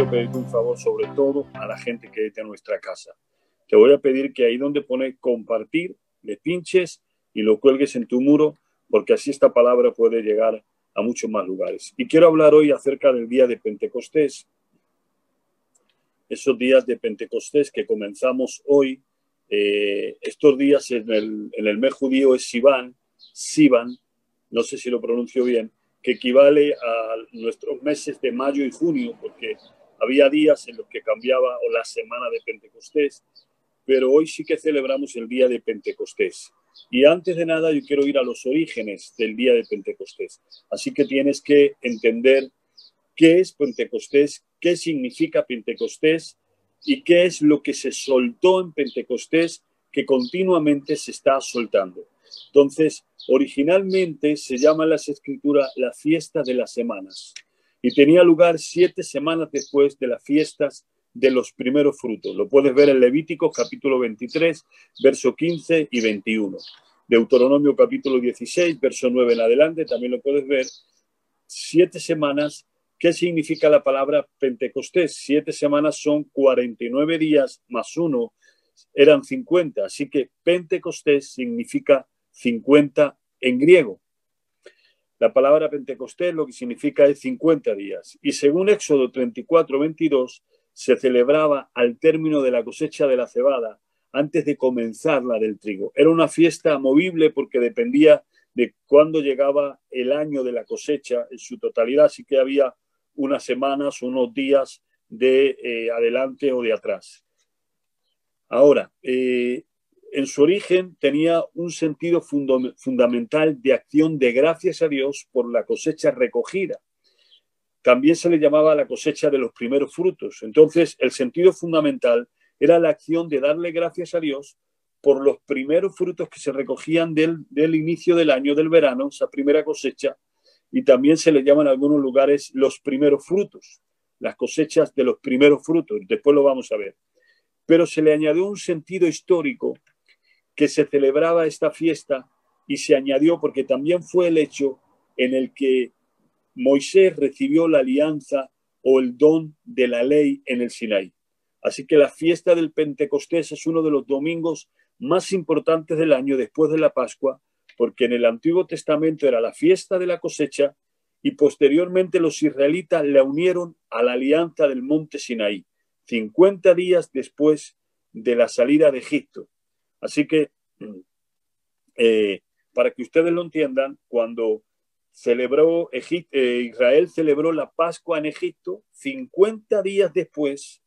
quiero pedirte un favor, sobre todo a la gente que está en nuestra casa. Te voy a pedir que ahí donde pone compartir, le pinches y lo cuelgues en tu muro, porque así esta palabra puede llegar a muchos más lugares. Y quiero hablar hoy acerca del día de Pentecostés. Esos días de Pentecostés que comenzamos hoy, eh, estos días en el, en el mes judío es Sivan, Sivan, no sé si lo pronuncio bien, que equivale a nuestros meses de mayo y junio, porque había días en los que cambiaba o la semana de Pentecostés, pero hoy sí que celebramos el día de Pentecostés. Y antes de nada, yo quiero ir a los orígenes del día de Pentecostés. Así que tienes que entender qué es Pentecostés, qué significa Pentecostés y qué es lo que se soltó en Pentecostés que continuamente se está soltando. Entonces, originalmente se llama en las escrituras la fiesta de las semanas y tenía lugar siete semanas después de las fiestas de los primeros frutos. Lo puedes ver en Levítico capítulo 23, verso 15 y 21. Deuteronomio capítulo 16, verso 9 en adelante, también lo puedes ver. Siete semanas. ¿Qué significa la palabra Pentecostés? Siete semanas son 49 días más uno, eran 50. Así que Pentecostés significa 50 en griego. La palabra Pentecostés lo que significa es 50 días. Y según Éxodo 34, 22, se celebraba al término de la cosecha de la cebada, antes de comenzar la del trigo. Era una fiesta movible porque dependía de cuándo llegaba el año de la cosecha en su totalidad, así que había unas semanas, unos días de eh, adelante o de atrás. Ahora, eh, en su origen tenía un sentido fundamental de acción de gracias a Dios por la cosecha recogida. También se le llamaba la cosecha de los primeros frutos. Entonces, el sentido fundamental era la acción de darle gracias a Dios por los primeros frutos que se recogían del, del inicio del año, del verano, esa primera cosecha, y también se le llaman en algunos lugares los primeros frutos, las cosechas de los primeros frutos. Después lo vamos a ver. Pero se le añadió un sentido histórico que se celebraba esta fiesta y se añadió porque también fue el hecho en el que Moisés recibió la alianza o el don de la ley en el Sinaí. Así que la fiesta del Pentecostés es uno de los domingos más importantes del año después de la Pascua, porque en el Antiguo Testamento era la fiesta de la cosecha y posteriormente los israelitas la unieron a la alianza del monte Sinaí, 50 días después de la salida de Egipto. Así que, eh, para que ustedes lo entiendan, cuando celebró eh, Israel celebró la Pascua en Egipto 50 días después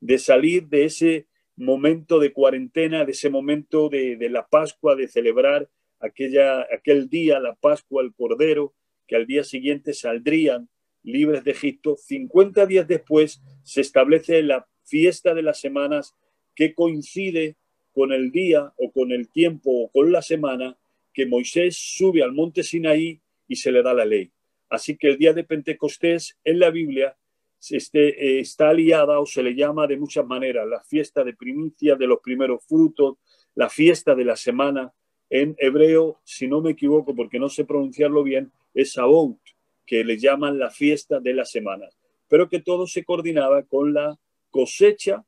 de salir de ese momento de cuarentena, de ese momento de, de, la Pascua, de celebrar aquella, aquel día, la Pascua, el Cordero, que al día siguiente saldrían libres de Egipto. 50 días después se establece la fiesta de las semanas que coincide con el día o con el tiempo o con la semana que Moisés sube al monte Sinaí y se le da la ley. Así que el día de Pentecostés en la Biblia este, eh, está aliada o se le llama de muchas maneras la fiesta de primicia de los primeros frutos, la fiesta de la semana. En hebreo, si no me equivoco, porque no sé pronunciarlo bien, es Sabaut, que le llaman la fiesta de la semana. Pero que todo se coordinaba con la cosecha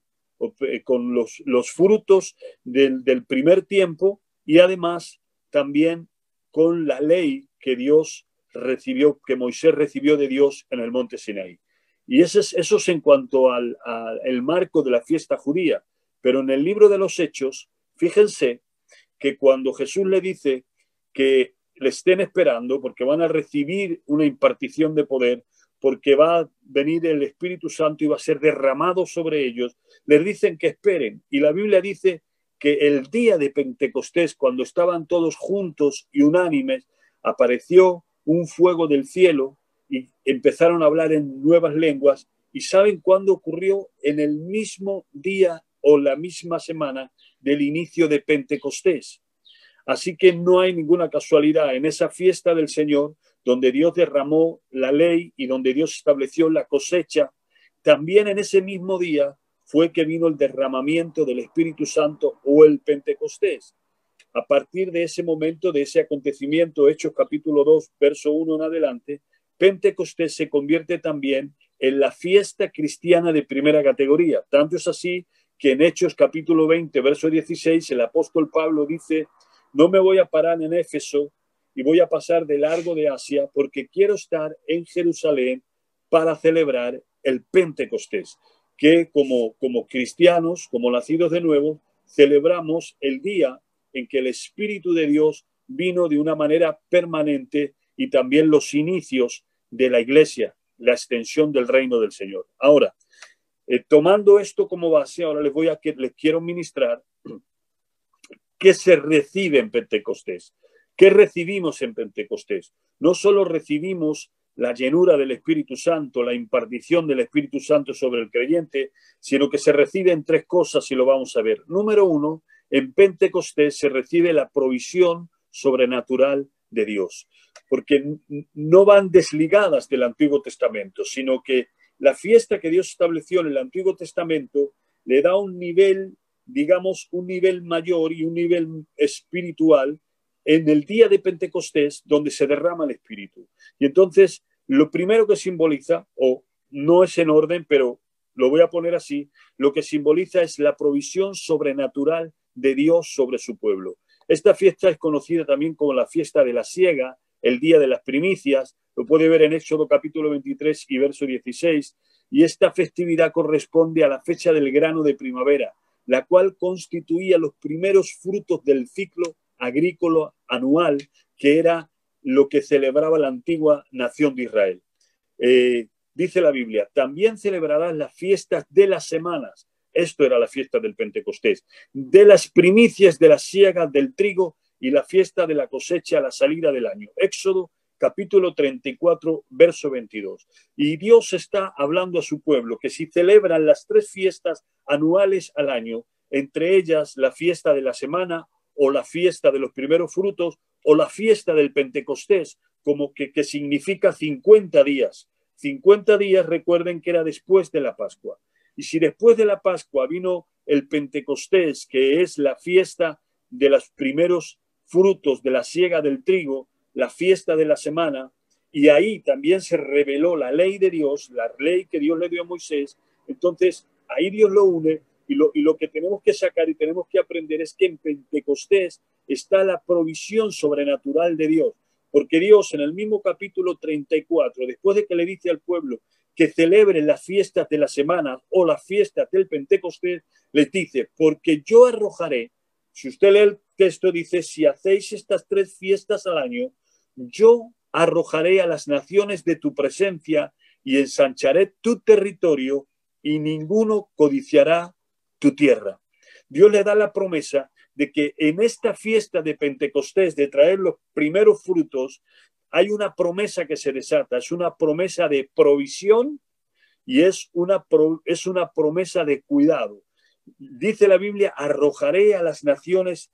con los, los frutos del, del, primer tiempo y además también con la ley que Dios recibió, que Moisés recibió de Dios en el monte Sinaí. Y eso es, en cuanto al, al marco de la fiesta judía. Pero en el libro de los Hechos, fíjense que cuando Jesús le dice que le estén esperando porque van a recibir una impartición de poder, porque va a venir el Espíritu Santo y va a ser derramado sobre ellos, les dicen que esperen. Y la Biblia dice que el día de Pentecostés, cuando estaban todos juntos y unánimes, apareció un fuego del cielo y empezaron a hablar en nuevas lenguas. ¿Y saben cuándo ocurrió? En el mismo día o la misma semana del inicio de Pentecostés. Así que no hay ninguna casualidad. En esa fiesta del Señor donde Dios derramó la ley y donde Dios estableció la cosecha, también en ese mismo día fue que vino el derramamiento del Espíritu Santo o el Pentecostés. A partir de ese momento, de ese acontecimiento, Hechos capítulo 2, verso 1 en adelante, Pentecostés se convierte también en la fiesta cristiana de primera categoría. Tanto es así que en Hechos capítulo 20, verso 16, el apóstol Pablo dice, no me voy a parar en Éfeso y voy a pasar de largo de Asia porque quiero estar en Jerusalén para celebrar el Pentecostés, que como, como cristianos, como nacidos de nuevo, celebramos el día en que el Espíritu de Dios vino de una manera permanente y también los inicios de la iglesia, la extensión del reino del Señor. Ahora, eh, tomando esto como base, ahora les voy a que les quiero ministrar qué se recibe en Pentecostés. ¿Qué recibimos en Pentecostés? No solo recibimos la llenura del Espíritu Santo, la impartición del Espíritu Santo sobre el creyente, sino que se reciben tres cosas y lo vamos a ver. Número uno, en Pentecostés se recibe la provisión sobrenatural de Dios, porque no van desligadas del Antiguo Testamento, sino que la fiesta que Dios estableció en el Antiguo Testamento le da un nivel, digamos, un nivel mayor y un nivel espiritual en el día de Pentecostés, donde se derrama el Espíritu. Y entonces, lo primero que simboliza, o no es en orden, pero lo voy a poner así, lo que simboliza es la provisión sobrenatural de Dios sobre su pueblo. Esta fiesta es conocida también como la fiesta de la siega, el día de las primicias, lo puede ver en Éxodo capítulo 23 y verso 16, y esta festividad corresponde a la fecha del grano de primavera, la cual constituía los primeros frutos del ciclo agrícola anual, que era lo que celebraba la antigua nación de Israel. Eh, dice la Biblia, también celebrarás las fiestas de las semanas, esto era la fiesta del Pentecostés, de las primicias de las siegas del trigo y la fiesta de la cosecha a la salida del año. Éxodo capítulo 34, verso 22. Y Dios está hablando a su pueblo que si celebran las tres fiestas anuales al año, entre ellas la fiesta de la semana o la fiesta de los primeros frutos o la fiesta del Pentecostés, como que, que significa 50 días. 50 días, recuerden que era después de la Pascua. Y si después de la Pascua vino el Pentecostés, que es la fiesta de los primeros frutos de la siega del trigo, la fiesta de la semana, y ahí también se reveló la ley de Dios, la ley que Dios le dio a Moisés, entonces ahí Dios lo une y lo, y lo que tenemos que sacar y tenemos que aprender es que en Pentecostés está la provisión sobrenatural de Dios, porque Dios en el mismo capítulo 34, después de que le dice al pueblo, que celebren las fiestas de la semana o las fiestas del Pentecostés, les dice, porque yo arrojaré, si usted lee el texto, dice, si hacéis estas tres fiestas al año, yo arrojaré a las naciones de tu presencia y ensancharé tu territorio y ninguno codiciará tu tierra. Dios le da la promesa de que en esta fiesta de Pentecostés, de traer los primeros frutos, hay una promesa que se desata, es una promesa de provisión y es una, es una promesa de cuidado. Dice la Biblia, arrojaré a las naciones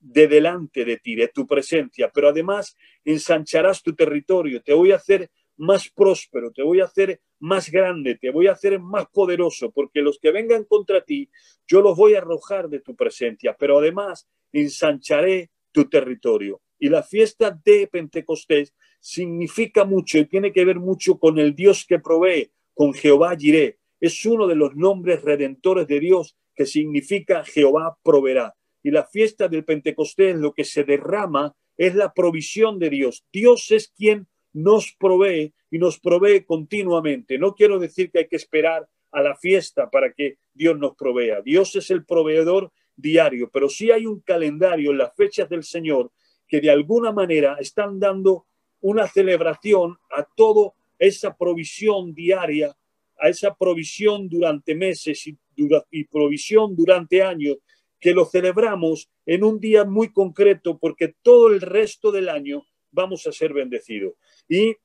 de delante de ti, de tu presencia, pero además ensancharás tu territorio, te voy a hacer más próspero, te voy a hacer más grande, te voy a hacer más poderoso, porque los que vengan contra ti, yo los voy a arrojar de tu presencia, pero además ensancharé tu territorio. Y la fiesta de Pentecostés significa mucho y tiene que ver mucho con el Dios que provee, con Jehová Jireh. Es uno de los nombres redentores de Dios que significa Jehová proveerá. Y la fiesta del Pentecostés, lo que se derrama es la provisión de Dios. Dios es quien nos provee y nos provee continuamente. No quiero decir que hay que esperar a la fiesta para que Dios nos provea. Dios es el proveedor diario, pero sí hay un calendario en las fechas del Señor que de alguna manera están dando una celebración a toda esa provisión diaria, a esa provisión durante meses y, y provisión durante años, que lo celebramos en un día muy concreto porque todo el resto del año vamos a ser bendecidos. Y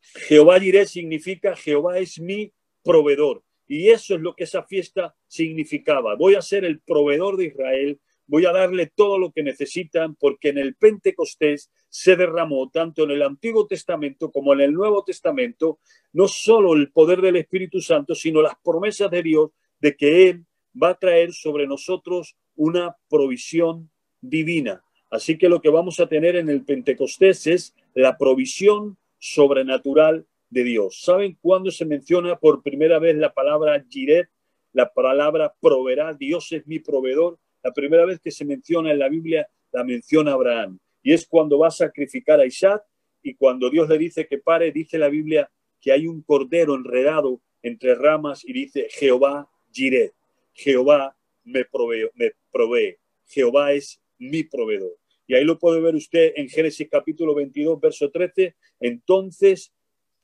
Jehová diré significa Jehová es mi proveedor. Y eso es lo que esa fiesta significaba. Voy a ser el proveedor de Israel, voy a darle todo lo que necesitan, porque en el Pentecostés se derramó tanto en el Antiguo Testamento como en el Nuevo Testamento, no solo el poder del Espíritu Santo, sino las promesas de Dios de que Él va a traer sobre nosotros una provisión divina. Así que lo que vamos a tener en el Pentecostés es la provisión sobrenatural de Dios. ¿Saben cuándo se menciona por primera vez la palabra Jiret? La palabra proveerá, Dios es mi proveedor. La primera vez que se menciona en la Biblia la menciona Abraham. Y es cuando va a sacrificar a Isaac y cuando Dios le dice que pare, dice la Biblia que hay un cordero enredado entre ramas y dice Jehová Jiret. Jehová me provee, me provee. Jehová es mi proveedor. Y ahí lo puede ver usted en Génesis capítulo 22, verso 13. Entonces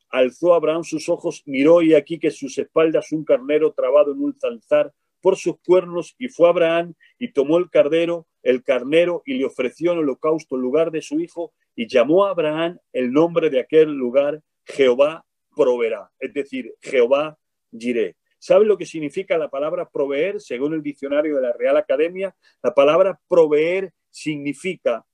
alzó Abraham sus ojos, miró y aquí que sus espaldas un carnero trabado en un zanzar por sus cuernos y fue Abraham y tomó el cardero, el carnero y le ofreció en holocausto en lugar de su hijo y llamó a Abraham el nombre de aquel lugar Jehová proveerá, es decir, Jehová diré. ¿Sabe lo que significa la palabra proveer? Según el diccionario de la Real Academia, la palabra proveer significa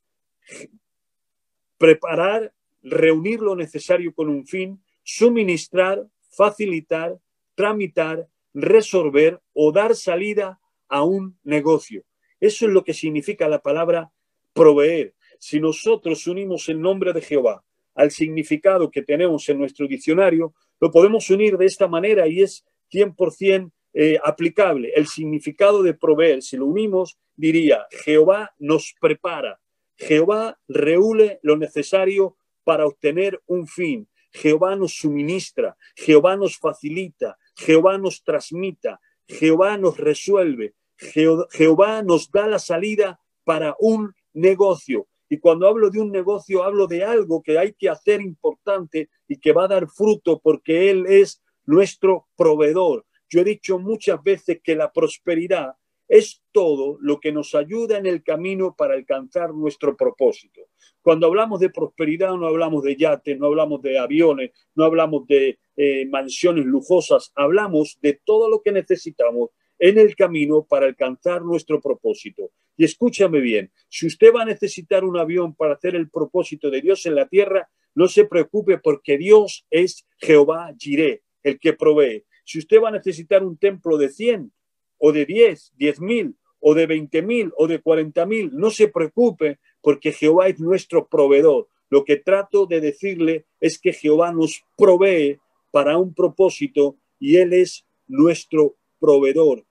preparar, reunir lo necesario con un fin, suministrar, facilitar, tramitar, resolver o dar salida a un negocio. Eso es lo que significa la palabra proveer. Si nosotros unimos el nombre de Jehová al significado que tenemos en nuestro diccionario, lo podemos unir de esta manera y es 100% eh, aplicable. El significado de proveer, si lo unimos, diría, Jehová nos prepara, Jehová reúne lo necesario para obtener un fin, Jehová nos suministra, Jehová nos facilita, Jehová nos transmita, Jehová nos resuelve, Jehová nos da la salida para un negocio. Y cuando hablo de un negocio, hablo de algo que hay que hacer importante y que va a dar fruto porque Él es nuestro proveedor. Yo he dicho muchas veces que la prosperidad es todo lo que nos ayuda en el camino para alcanzar nuestro propósito. Cuando hablamos de prosperidad no hablamos de yates, no hablamos de aviones, no hablamos de eh, mansiones lujosas, hablamos de todo lo que necesitamos en el camino para alcanzar nuestro propósito. Y escúchame bien, si usted va a necesitar un avión para hacer el propósito de Dios en la tierra, no se preocupe porque Dios es Jehová Jireh, el que provee. Si usted va a necesitar un templo de 100 o de 10, 10 mil o de 20 mil o de 40 mil, no se preocupe porque Jehová es nuestro proveedor. Lo que trato de decirle es que Jehová nos provee para un propósito y Él es nuestro proveedor.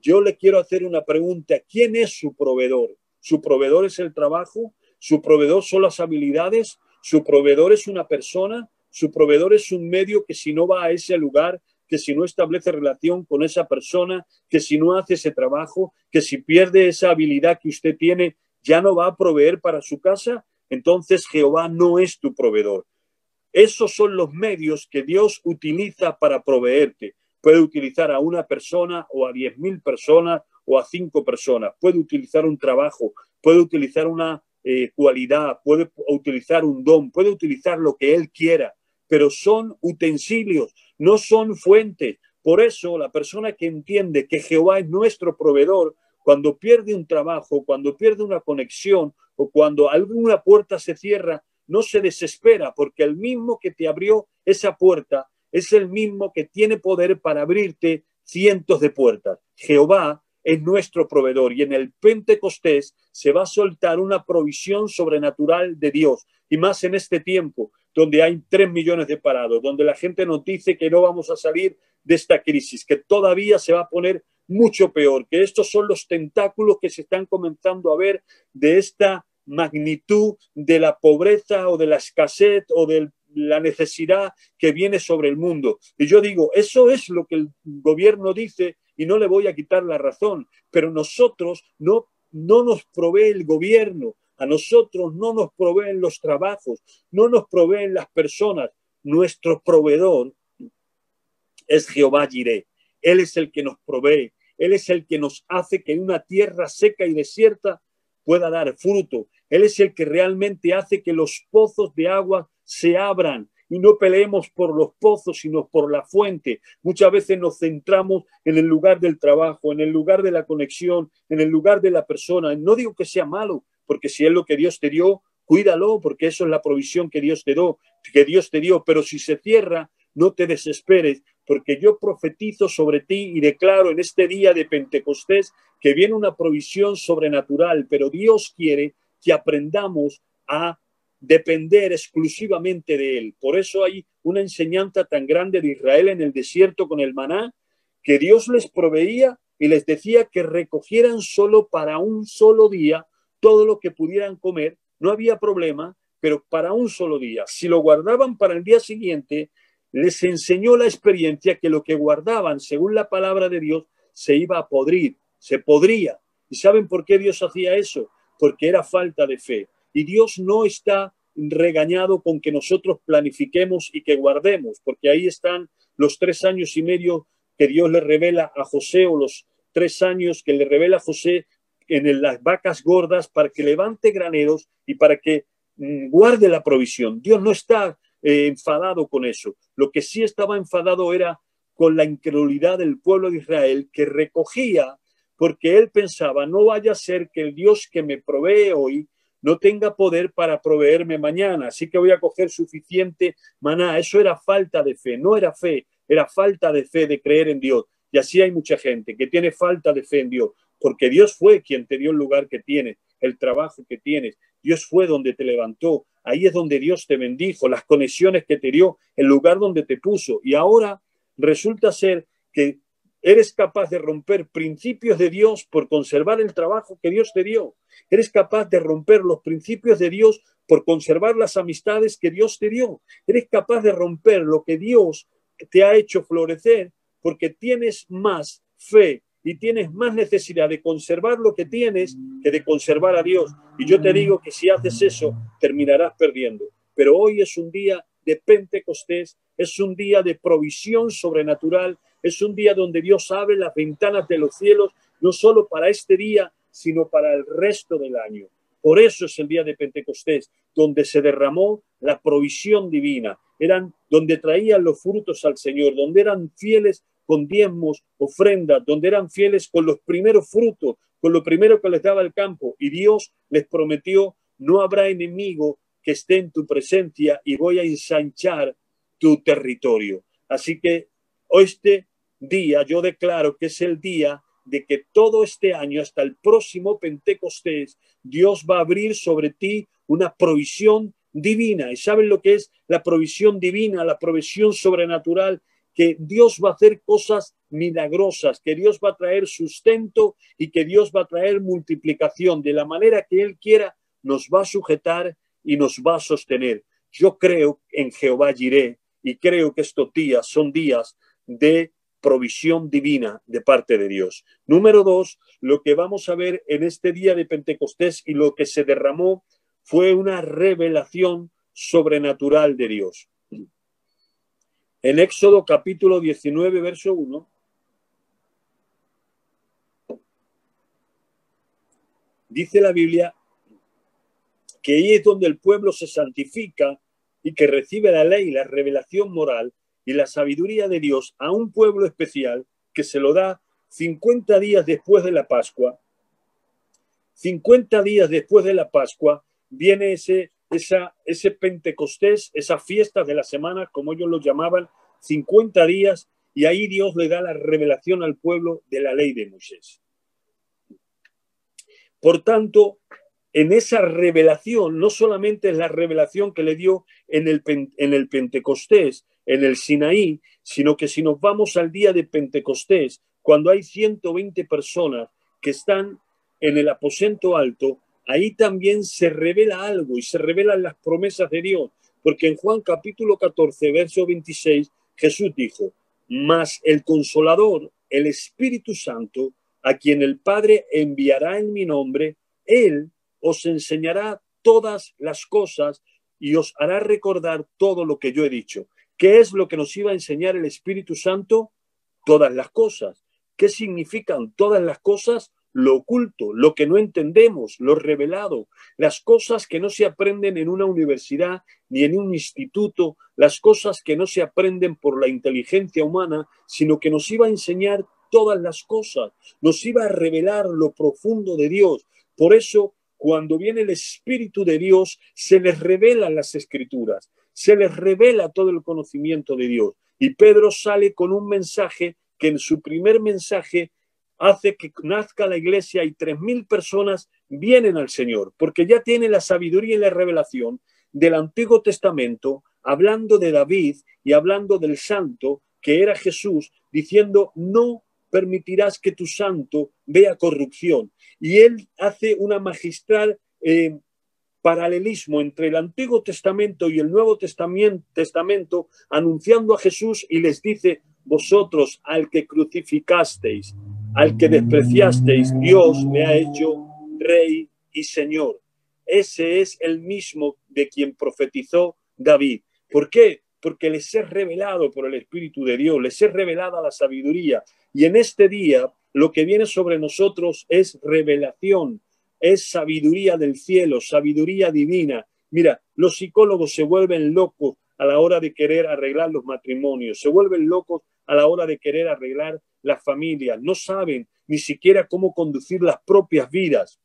Yo le quiero hacer una pregunta. ¿Quién es su proveedor? ¿Su proveedor es el trabajo? ¿Su proveedor son las habilidades? ¿Su proveedor es una persona? ¿Su proveedor es un medio que si no va a ese lugar, que si no establece relación con esa persona, que si no hace ese trabajo, que si pierde esa habilidad que usted tiene, ya no va a proveer para su casa? Entonces Jehová no es tu proveedor. Esos son los medios que Dios utiliza para proveerte puede utilizar a una persona o a diez mil personas o a cinco personas, puede utilizar un trabajo, puede utilizar una eh, cualidad, puede utilizar un don, puede utilizar lo que él quiera, pero son utensilios, no son fuentes. Por eso la persona que entiende que Jehová es nuestro proveedor, cuando pierde un trabajo, cuando pierde una conexión o cuando alguna puerta se cierra, no se desespera porque el mismo que te abrió esa puerta es el mismo que tiene poder para abrirte cientos de puertas. Jehová es nuestro proveedor y en el Pentecostés se va a soltar una provisión sobrenatural de Dios y más en este tiempo donde hay tres millones de parados, donde la gente nos dice que no vamos a salir de esta crisis, que todavía se va a poner mucho peor, que estos son los tentáculos que se están comenzando a ver de esta magnitud de la pobreza o de la escasez o del la necesidad que viene sobre el mundo. Y yo digo, eso es lo que el gobierno dice y no le voy a quitar la razón, pero nosotros no, no nos provee el gobierno, a nosotros no nos proveen los trabajos, no nos proveen las personas. Nuestro proveedor es Jehová Jireh. Él es el que nos provee, Él es el que nos hace que una tierra seca y desierta pueda dar fruto. Él es el que realmente hace que los pozos de agua se abran y no peleemos por los pozos, sino por la fuente. Muchas veces nos centramos en el lugar del trabajo, en el lugar de la conexión, en el lugar de la persona. No digo que sea malo, porque si es lo que Dios te dio, cuídalo, porque eso es la provisión que Dios te dio, que Dios te dio. Pero si se cierra, no te desesperes, porque yo profetizo sobre ti y declaro en este día de Pentecostés que viene una provisión sobrenatural, pero Dios quiere que aprendamos a depender exclusivamente de Él. Por eso hay una enseñanza tan grande de Israel en el desierto con el maná, que Dios les proveía y les decía que recogieran solo para un solo día todo lo que pudieran comer. No había problema, pero para un solo día. Si lo guardaban para el día siguiente, les enseñó la experiencia que lo que guardaban, según la palabra de Dios, se iba a podrir, se podría. ¿Y saben por qué Dios hacía eso? Porque era falta de fe. Y Dios no está regañado con que nosotros planifiquemos y que guardemos, porque ahí están los tres años y medio que Dios le revela a José o los tres años que le revela a José en las vacas gordas para que levante graneros y para que mm, guarde la provisión. Dios no está eh, enfadado con eso. Lo que sí estaba enfadado era con la incredulidad del pueblo de Israel que recogía porque él pensaba, no vaya a ser que el Dios que me provee hoy no tenga poder para proveerme mañana, así que voy a coger suficiente maná. Eso era falta de fe, no era fe, era falta de fe de creer en Dios. Y así hay mucha gente que tiene falta de fe en Dios, porque Dios fue quien te dio el lugar que tienes, el trabajo que tienes. Dios fue donde te levantó. Ahí es donde Dios te bendijo, las conexiones que te dio, el lugar donde te puso. Y ahora resulta ser que Eres capaz de romper principios de Dios por conservar el trabajo que Dios te dio. Eres capaz de romper los principios de Dios por conservar las amistades que Dios te dio. Eres capaz de romper lo que Dios te ha hecho florecer porque tienes más fe y tienes más necesidad de conservar lo que tienes que de conservar a Dios. Y yo te digo que si haces eso, terminarás perdiendo. Pero hoy es un día de Pentecostés, es un día de provisión sobrenatural, es un día donde Dios abre las ventanas de los cielos, no solo para este día, sino para el resto del año. Por eso es el día de Pentecostés, donde se derramó la provisión divina. Eran donde traían los frutos al Señor, donde eran fieles con diezmos, ofrendas, donde eran fieles con los primeros frutos, con lo primero que les daba el campo. Y Dios les prometió, no habrá enemigo que esté en tu presencia y voy a ensanchar tu territorio. Así que este día yo declaro que es el día de que todo este año, hasta el próximo Pentecostés, Dios va a abrir sobre ti una provisión divina. ¿Y saben lo que es la provisión divina, la provisión sobrenatural? Que Dios va a hacer cosas milagrosas, que Dios va a traer sustento y que Dios va a traer multiplicación. De la manera que Él quiera, nos va a sujetar y nos va a sostener. Yo creo en Jehová Jiré y creo que estos días son días de provisión divina de parte de Dios. Número dos, lo que vamos a ver en este día de Pentecostés y lo que se derramó fue una revelación sobrenatural de Dios. En Éxodo capítulo 19, verso 1, dice la Biblia que ahí es donde el pueblo se santifica y que recibe la ley, la revelación moral, y la sabiduría de Dios a un pueblo especial que se lo da 50 días después de la Pascua. 50 días después de la Pascua viene ese, esa, ese Pentecostés, esa fiesta de la semana, como ellos lo llamaban, 50 días, y ahí Dios le da la revelación al pueblo de la ley de Moisés. Por tanto, en esa revelación, no solamente es la revelación que le dio en el, en el Pentecostés, en el Sinaí, sino que si nos vamos al día de Pentecostés, cuando hay 120 personas que están en el aposento alto, ahí también se revela algo y se revelan las promesas de Dios, porque en Juan capítulo 14, verso 26, Jesús dijo, mas el consolador, el Espíritu Santo, a quien el Padre enviará en mi nombre, Él os enseñará todas las cosas y os hará recordar todo lo que yo he dicho. ¿Qué es lo que nos iba a enseñar el Espíritu Santo? Todas las cosas. ¿Qué significan todas las cosas? Lo oculto, lo que no entendemos, lo revelado, las cosas que no se aprenden en una universidad ni en un instituto, las cosas que no se aprenden por la inteligencia humana, sino que nos iba a enseñar todas las cosas, nos iba a revelar lo profundo de Dios. Por eso, cuando viene el Espíritu de Dios, se les revelan las escrituras se les revela todo el conocimiento de Dios. Y Pedro sale con un mensaje que en su primer mensaje hace que nazca la iglesia y tres mil personas vienen al Señor, porque ya tiene la sabiduría y la revelación, del Antiguo Testamento, hablando de David y hablando del santo que era Jesús, diciendo, no permitirás que tu santo vea corrupción. Y él hace una magistral eh, paralelismo entre el Antiguo Testamento y el Nuevo Testamento, anunciando a Jesús y les dice, vosotros al que crucificasteis, al que despreciasteis, Dios me ha hecho rey y señor. Ese es el mismo de quien profetizó David. ¿Por qué? Porque les es revelado por el Espíritu de Dios, les es revelada la sabiduría. Y en este día lo que viene sobre nosotros es revelación, es sabiduría del cielo, sabiduría divina. Mira, los psicólogos se vuelven locos a la hora de querer arreglar los matrimonios, se vuelven locos a la hora de querer arreglar las familias, no saben ni siquiera cómo conducir las propias vidas.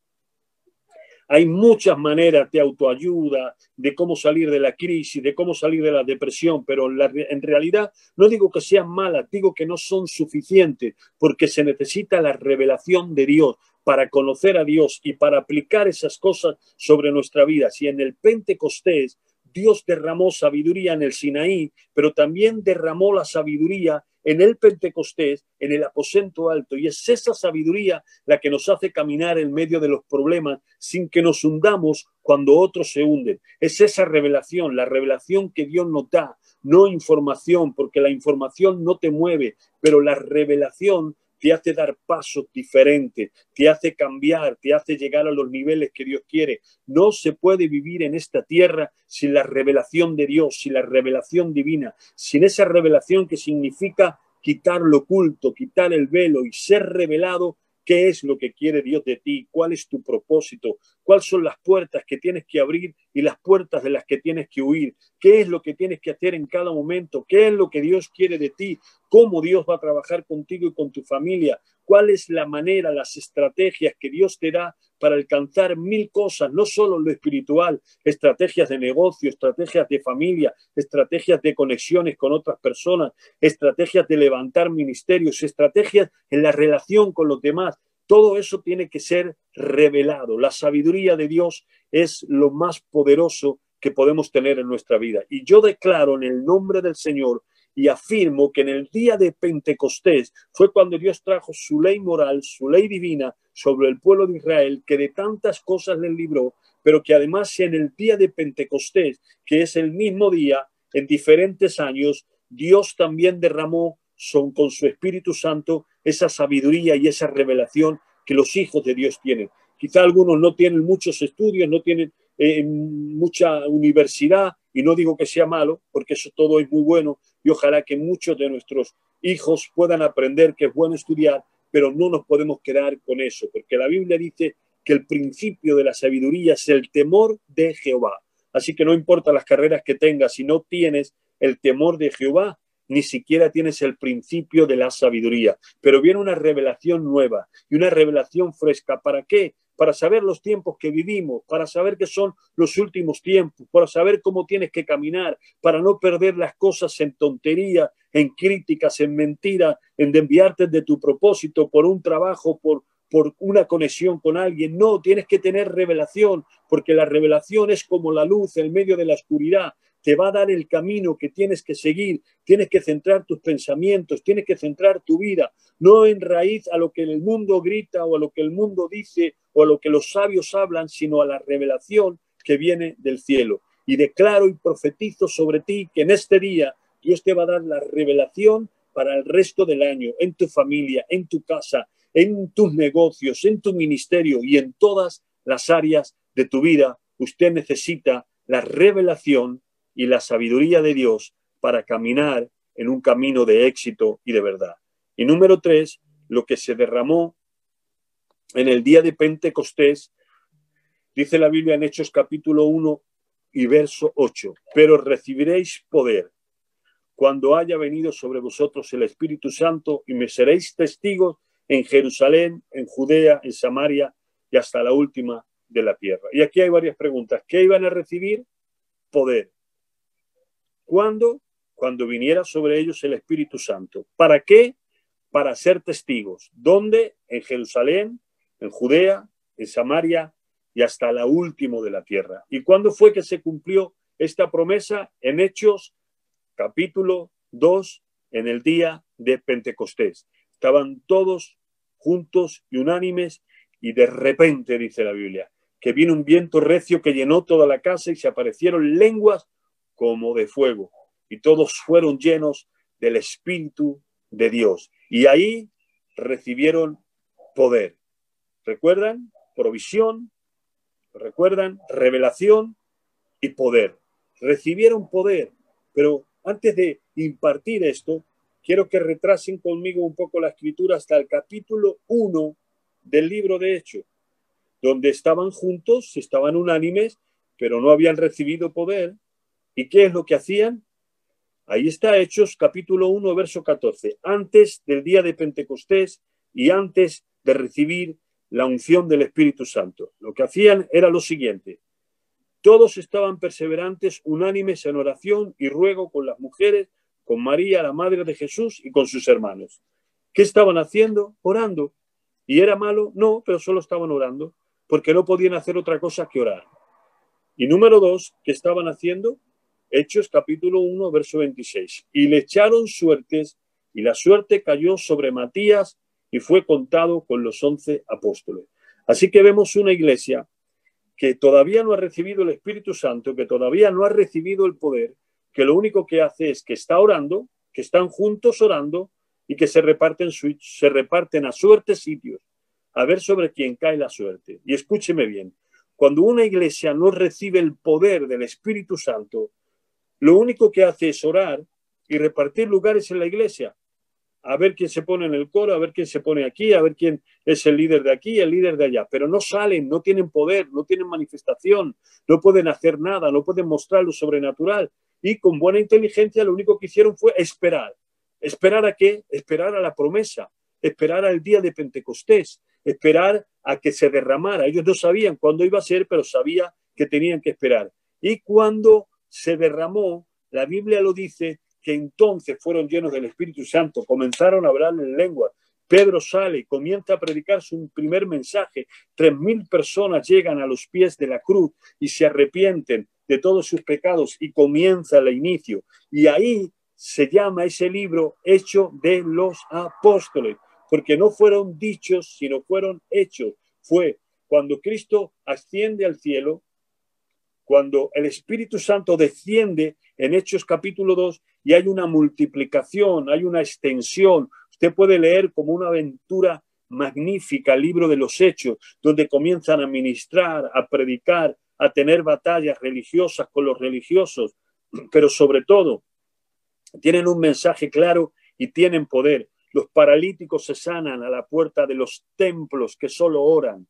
Hay muchas maneras de autoayuda, de cómo salir de la crisis, de cómo salir de la depresión, pero en realidad no digo que sean malas, digo que no son suficientes, porque se necesita la revelación de Dios para conocer a Dios y para aplicar esas cosas sobre nuestra vida. Si en el Pentecostés Dios derramó sabiduría en el Sinaí, pero también derramó la sabiduría en el Pentecostés, en el aposento alto. Y es esa sabiduría la que nos hace caminar en medio de los problemas sin que nos hundamos cuando otros se hunden. Es esa revelación, la revelación que Dios nos da, no información, porque la información no te mueve, pero la revelación te hace dar pasos diferentes, te hace cambiar, te hace llegar a los niveles que Dios quiere. No se puede vivir en esta tierra sin la revelación de Dios, sin la revelación divina, sin esa revelación que significa quitar lo oculto, quitar el velo y ser revelado qué es lo que quiere Dios de ti, cuál es tu propósito, cuáles son las puertas que tienes que abrir y las puertas de las que tienes que huir, qué es lo que tienes que hacer en cada momento, qué es lo que Dios quiere de ti, cómo Dios va a trabajar contigo y con tu familia, cuál es la manera, las estrategias que Dios te da para alcanzar mil cosas, no solo lo espiritual, estrategias de negocio, estrategias de familia, estrategias de conexiones con otras personas, estrategias de levantar ministerios, estrategias en la relación con los demás. Todo eso tiene que ser revelado. La sabiduría de Dios es lo más poderoso que podemos tener en nuestra vida. Y yo declaro en el nombre del Señor y afirmo que en el día de Pentecostés fue cuando Dios trajo su ley moral, su ley divina sobre el pueblo de Israel, que de tantas cosas le libró, pero que además en el día de Pentecostés, que es el mismo día, en diferentes años, Dios también derramó son, con su Espíritu Santo esa sabiduría y esa revelación que los hijos de Dios tienen. Quizá algunos no tienen muchos estudios, no tienen eh, mucha universidad, y no digo que sea malo, porque eso todo es muy bueno, y ojalá que muchos de nuestros hijos puedan aprender que es bueno estudiar, pero no nos podemos quedar con eso, porque la Biblia dice que el principio de la sabiduría es el temor de Jehová. Así que no importa las carreras que tengas, si no tienes el temor de Jehová, ni siquiera tienes el principio de la sabiduría. Pero viene una revelación nueva y una revelación fresca. ¿Para qué? para saber los tiempos que vivimos, para saber que son los últimos tiempos, para saber cómo tienes que caminar, para no perder las cosas en tontería, en críticas, en mentiras, en desviarte de tu propósito por un trabajo, por, por una conexión con alguien. No, tienes que tener revelación, porque la revelación es como la luz en medio de la oscuridad te va a dar el camino que tienes que seguir, tienes que centrar tus pensamientos, tienes que centrar tu vida, no en raíz a lo que el mundo grita o a lo que el mundo dice o a lo que los sabios hablan, sino a la revelación que viene del cielo. Y declaro y profetizo sobre ti que en este día Dios te va a dar la revelación para el resto del año, en tu familia, en tu casa, en tus negocios, en tu ministerio y en todas las áreas de tu vida. Usted necesita la revelación y la sabiduría de Dios para caminar en un camino de éxito y de verdad. Y número tres, lo que se derramó en el día de Pentecostés, dice la Biblia en Hechos capítulo 1 y verso 8, pero recibiréis poder cuando haya venido sobre vosotros el Espíritu Santo y me seréis testigos en Jerusalén, en Judea, en Samaria y hasta la última de la tierra. Y aquí hay varias preguntas. ¿Qué iban a recibir? Poder. ¿Cuándo? Cuando viniera sobre ellos el Espíritu Santo. ¿Para qué? Para ser testigos. ¿Dónde? En Jerusalén, en Judea, en Samaria y hasta la última de la tierra. ¿Y cuándo fue que se cumplió esta promesa en Hechos capítulo 2, en el día de Pentecostés. Estaban todos juntos y unánimes y de repente, dice la Biblia, que vino un viento recio que llenó toda la casa y se aparecieron lenguas como de fuego y todos fueron llenos del Espíritu de Dios. Y ahí recibieron poder. ¿Recuerdan? Provisión, recuerdan, revelación y poder. Recibieron poder, pero antes de impartir esto, quiero que retrasen conmigo un poco la escritura hasta el capítulo 1 del libro de Hechos, donde estaban juntos, estaban unánimes, pero no habían recibido poder. ¿Y qué es lo que hacían? Ahí está Hechos capítulo 1, verso 14. Antes del día de Pentecostés y antes de recibir la unción del Espíritu Santo. Lo que hacían era lo siguiente. Todos estaban perseverantes, unánimes en oración y ruego con las mujeres, con María, la madre de Jesús, y con sus hermanos. ¿Qué estaban haciendo? Orando. ¿Y era malo? No, pero solo estaban orando, porque no podían hacer otra cosa que orar. Y número dos, ¿qué estaban haciendo? Hechos capítulo 1, verso 26. Y le echaron suertes, y la suerte cayó sobre Matías, y fue contado con los once apóstoles. Así que vemos una iglesia que todavía no ha recibido el Espíritu Santo, que todavía no ha recibido el poder, que lo único que hace es que está orando, que están juntos orando y que se reparten, se reparten a suerte sitios, a ver sobre quién cae la suerte. Y escúcheme bien, cuando una iglesia no recibe el poder del Espíritu Santo, lo único que hace es orar y repartir lugares en la iglesia a ver quién se pone en el coro, a ver quién se pone aquí, a ver quién es el líder de aquí, el líder de allá. Pero no salen, no tienen poder, no tienen manifestación, no pueden hacer nada, no pueden mostrar lo sobrenatural. Y con buena inteligencia lo único que hicieron fue esperar. ¿Esperar a qué? Esperar a la promesa, esperar al día de Pentecostés, esperar a que se derramara. Ellos no sabían cuándo iba a ser, pero sabía que tenían que esperar. Y cuando se derramó, la Biblia lo dice, que entonces fueron llenos del Espíritu Santo, comenzaron a hablar en lengua. Pedro sale, comienza a predicar su primer mensaje. Tres mil personas llegan a los pies de la cruz y se arrepienten de todos sus pecados y comienza el inicio. Y ahí se llama ese libro Hecho de los Apóstoles, porque no fueron dichos, sino fueron hechos. Fue cuando Cristo asciende al cielo, cuando el Espíritu Santo desciende en Hechos capítulo 2 y hay una multiplicación, hay una extensión. Usted puede leer como una aventura magnífica el libro de los Hechos, donde comienzan a ministrar, a predicar, a tener batallas religiosas con los religiosos, pero sobre todo tienen un mensaje claro y tienen poder. Los paralíticos se sanan a la puerta de los templos que solo oran.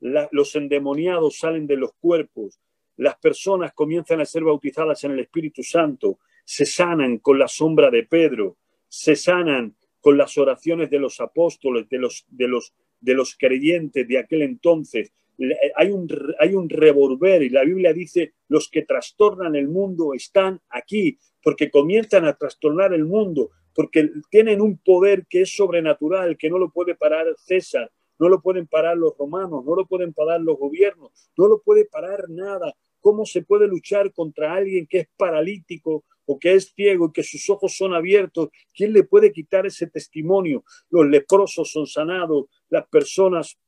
los endemoniados salen de los cuerpos las personas comienzan a ser bautizadas en el Espíritu Santo, se sanan con la sombra de Pedro, se sanan con las oraciones de los apóstoles, de los, de los, de los creyentes de aquel entonces. Hay un, hay un revolver y la Biblia dice, los que trastornan el mundo están aquí, porque comienzan a trastornar el mundo, porque tienen un poder que es sobrenatural, que no lo puede parar César, no lo pueden parar los romanos, no lo pueden parar los gobiernos, no lo puede parar nada. ¿Cómo se puede luchar contra alguien que es paralítico o que es ciego y que sus ojos son abiertos? ¿Quién le puede quitar ese testimonio? Los leprosos son sanados, las personas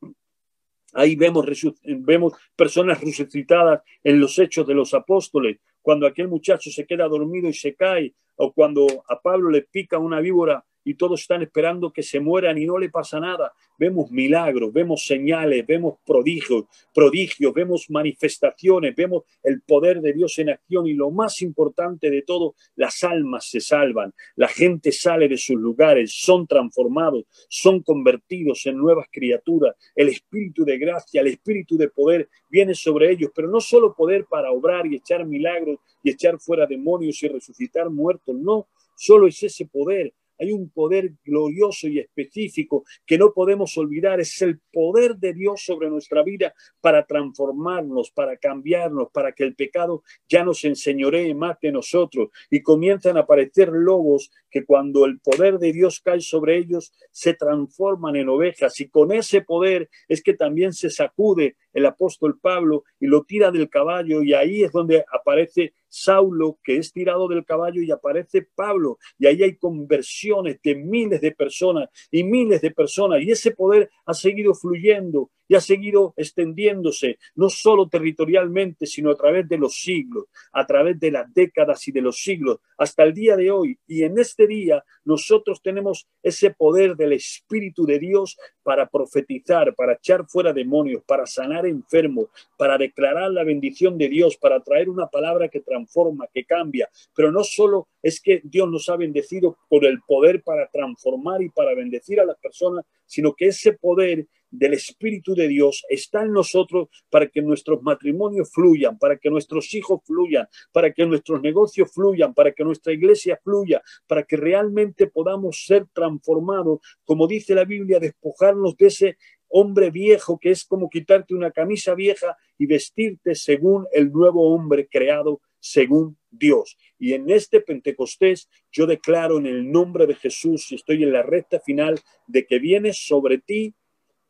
Ahí vemos, vemos personas resucitadas en los hechos de los apóstoles, cuando aquel muchacho se queda dormido y se cae, o cuando a Pablo le pica una víbora y todos están esperando que se mueran y no le pasa nada. Vemos milagros, vemos señales, vemos prodigios, prodigios, vemos manifestaciones, vemos el poder de Dios en acción y lo más importante de todo, las almas se salvan, la gente sale de sus lugares, son transformados, son convertidos en nuevas criaturas, el espíritu de gracia, el espíritu de poder viene sobre ellos, pero no solo poder para obrar y echar milagros y echar fuera demonios y resucitar muertos, no, solo es ese poder, hay un poder glorioso y específico que no podemos olvidar. Es el poder de Dios sobre nuestra vida para transformarnos, para cambiarnos, para que el pecado ya nos enseñoree más de nosotros. Y comienzan a aparecer lobos que cuando el poder de Dios cae sobre ellos, se transforman en ovejas. Y con ese poder es que también se sacude el apóstol Pablo y lo tira del caballo y ahí es donde aparece Saulo, que es tirado del caballo y aparece Pablo. Y ahí hay conversiones de miles de personas y miles de personas. Y ese poder ha seguido fluyendo y ha seguido extendiéndose, no solo territorialmente, sino a través de los siglos, a través de las décadas y de los siglos, hasta el día de hoy. Y en este día nosotros tenemos ese poder del Espíritu de Dios para profetizar, para echar fuera demonios, para sanar enfermos, para declarar la bendición de Dios, para traer una palabra que transforma forma que cambia. Pero no solo es que Dios nos ha bendecido por el poder para transformar y para bendecir a las personas, sino que ese poder del Espíritu de Dios está en nosotros para que nuestros matrimonios fluyan, para que nuestros hijos fluyan, para que nuestros negocios fluyan, para que nuestra iglesia fluya, para que realmente podamos ser transformados, como dice la Biblia, despojarnos de ese hombre viejo que es como quitarte una camisa vieja y vestirte según el nuevo hombre creado según Dios. Y en este Pentecostés yo declaro en el nombre de Jesús, y estoy en la recta final, de que viene sobre ti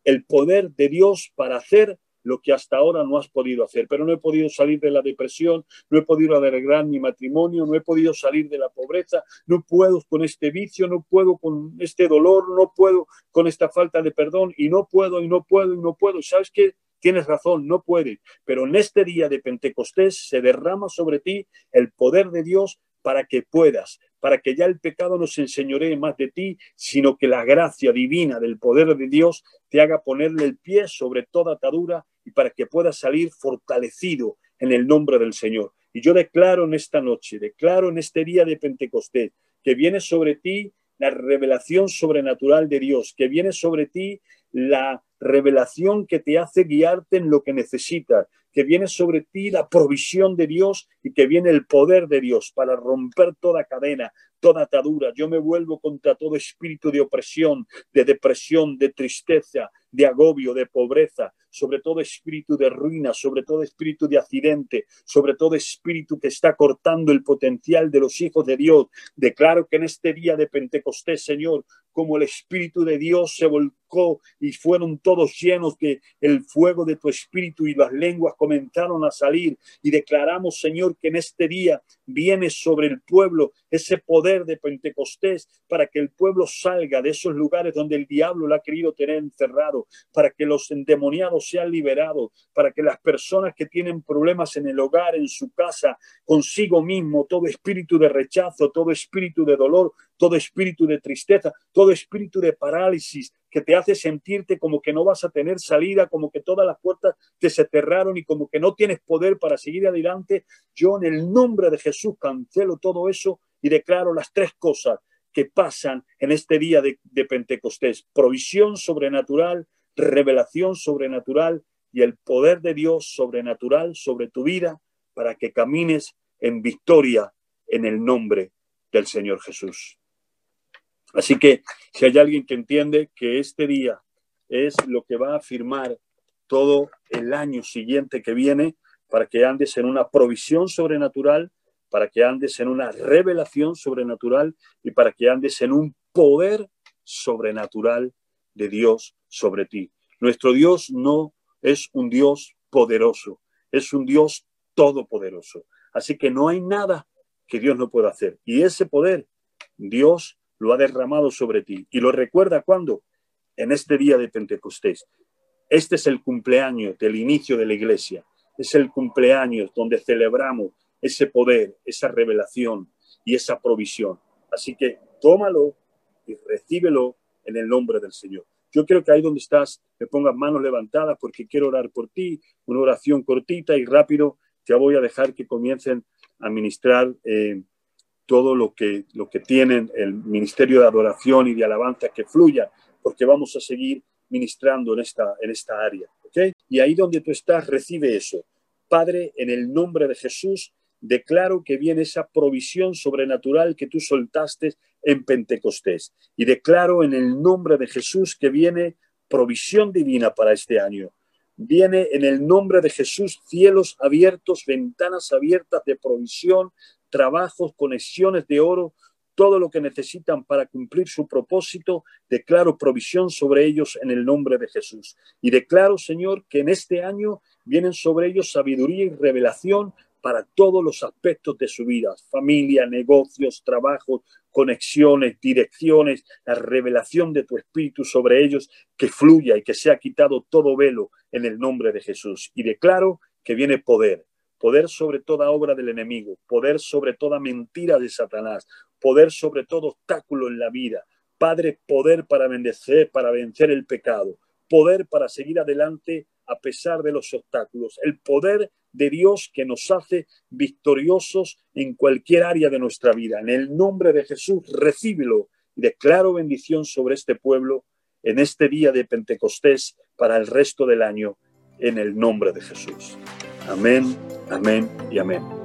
el poder de Dios para hacer lo que hasta ahora no has podido hacer. Pero no he podido salir de la depresión, no he podido arreglar mi matrimonio, no he podido salir de la pobreza, no puedo con este vicio, no puedo con este dolor, no puedo con esta falta de perdón y no puedo y no puedo y no puedo. ¿Sabes qué? Tienes razón, no puedes, pero en este día de Pentecostés se derrama sobre ti el poder de Dios para que puedas, para que ya el pecado no se enseñoree más de ti, sino que la gracia divina del poder de Dios te haga ponerle el pie sobre toda atadura y para que puedas salir fortalecido en el nombre del Señor. Y yo declaro en esta noche, declaro en este día de Pentecostés, que viene sobre ti la revelación sobrenatural de Dios, que viene sobre ti la revelación que te hace guiarte en lo que necesitas, que viene sobre ti la provisión de Dios y que viene el poder de Dios para romper toda cadena, toda atadura. Yo me vuelvo contra todo espíritu de opresión, de depresión, de tristeza, de agobio, de pobreza, sobre todo espíritu de ruina, sobre todo espíritu de accidente, sobre todo espíritu que está cortando el potencial de los hijos de Dios. Declaro que en este día de Pentecostés, Señor, como el Espíritu de Dios se volcó y fueron todos llenos de el fuego de tu Espíritu y las lenguas comenzaron a salir y declaramos, Señor, que en este día viene sobre el pueblo ese poder de Pentecostés para que el pueblo salga de esos lugares donde el diablo lo ha querido tener encerrado, para que los endemoniados sean liberados, para que las personas que tienen problemas en el hogar, en su casa, consigo mismo, todo espíritu de rechazo, todo espíritu de dolor, todo espíritu de tristeza, todo espíritu de parálisis que te hace sentirte como que no vas a tener salida, como que todas las puertas te se cerraron y como que no tienes poder para seguir adelante. Yo en el nombre de Jesús cancelo todo eso y declaro las tres cosas que pasan en este día de, Pentecostés. Provisión sobrenatural, revelación sobrenatural y el poder de Dios sobrenatural sobre tu vida para que camines en victoria en el nombre del Señor Jesús. Así que si hay alguien que entiende que este día es lo que va a firmar todo el año siguiente que viene, para que andes en una provisión sobrenatural, para que andes en una revelación sobrenatural y para que andes en un poder sobrenatural de Dios sobre ti. Nuestro Dios no es un Dios poderoso, es un Dios todopoderoso. Así que no hay nada que Dios no pueda hacer. Y ese poder Dios lo ha derramado sobre ti. ¿Y lo recuerda cuándo? En este día de Pentecostés. Este es el cumpleaños del inicio de la iglesia. Es el cumpleaños donde celebramos ese poder, esa revelación y esa provisión. Así que tómalo y recíbelo en el nombre del Señor. Yo quiero que ahí donde estás me pongas manos levantadas porque quiero orar por ti, una oración cortita y rápido. Te voy a dejar que comiencen a ministrar eh, todo lo que, lo que tienen el ministerio de adoración y de alabanza que fluya, porque vamos a seguir ministrando en esta, en esta área. ¿okay? Y ahí donde tú estás, recibe eso. Padre, en el nombre de Jesús, declaro que viene esa provisión sobrenatural que tú soltaste en Pentecostés. Y declaro en el nombre de Jesús que viene provisión divina para este año. Viene en el nombre de Jesús cielos abiertos, ventanas abiertas de provisión, trabajos, conexiones de oro, todo lo que necesitan para cumplir su propósito, declaro provisión sobre ellos en el nombre de Jesús. Y declaro, Señor, que en este año vienen sobre ellos sabiduría y revelación para todos los aspectos de su vida, familia, negocios, trabajos, conexiones, direcciones, la revelación de tu Espíritu sobre ellos, que fluya y que sea quitado todo velo en el nombre de Jesús. Y declaro que viene poder, poder sobre toda obra del enemigo, poder sobre toda mentira de Satanás, poder sobre todo obstáculo en la vida. Padre, poder para vencer, para vencer el pecado, poder para seguir adelante a pesar de los obstáculos, el poder de Dios que nos hace victoriosos en cualquier área de nuestra vida. En el nombre de Jesús, recíbelo y declaro bendición sobre este pueblo en este día de Pentecostés para el resto del año, en el nombre de Jesús. Amén, amén y amén.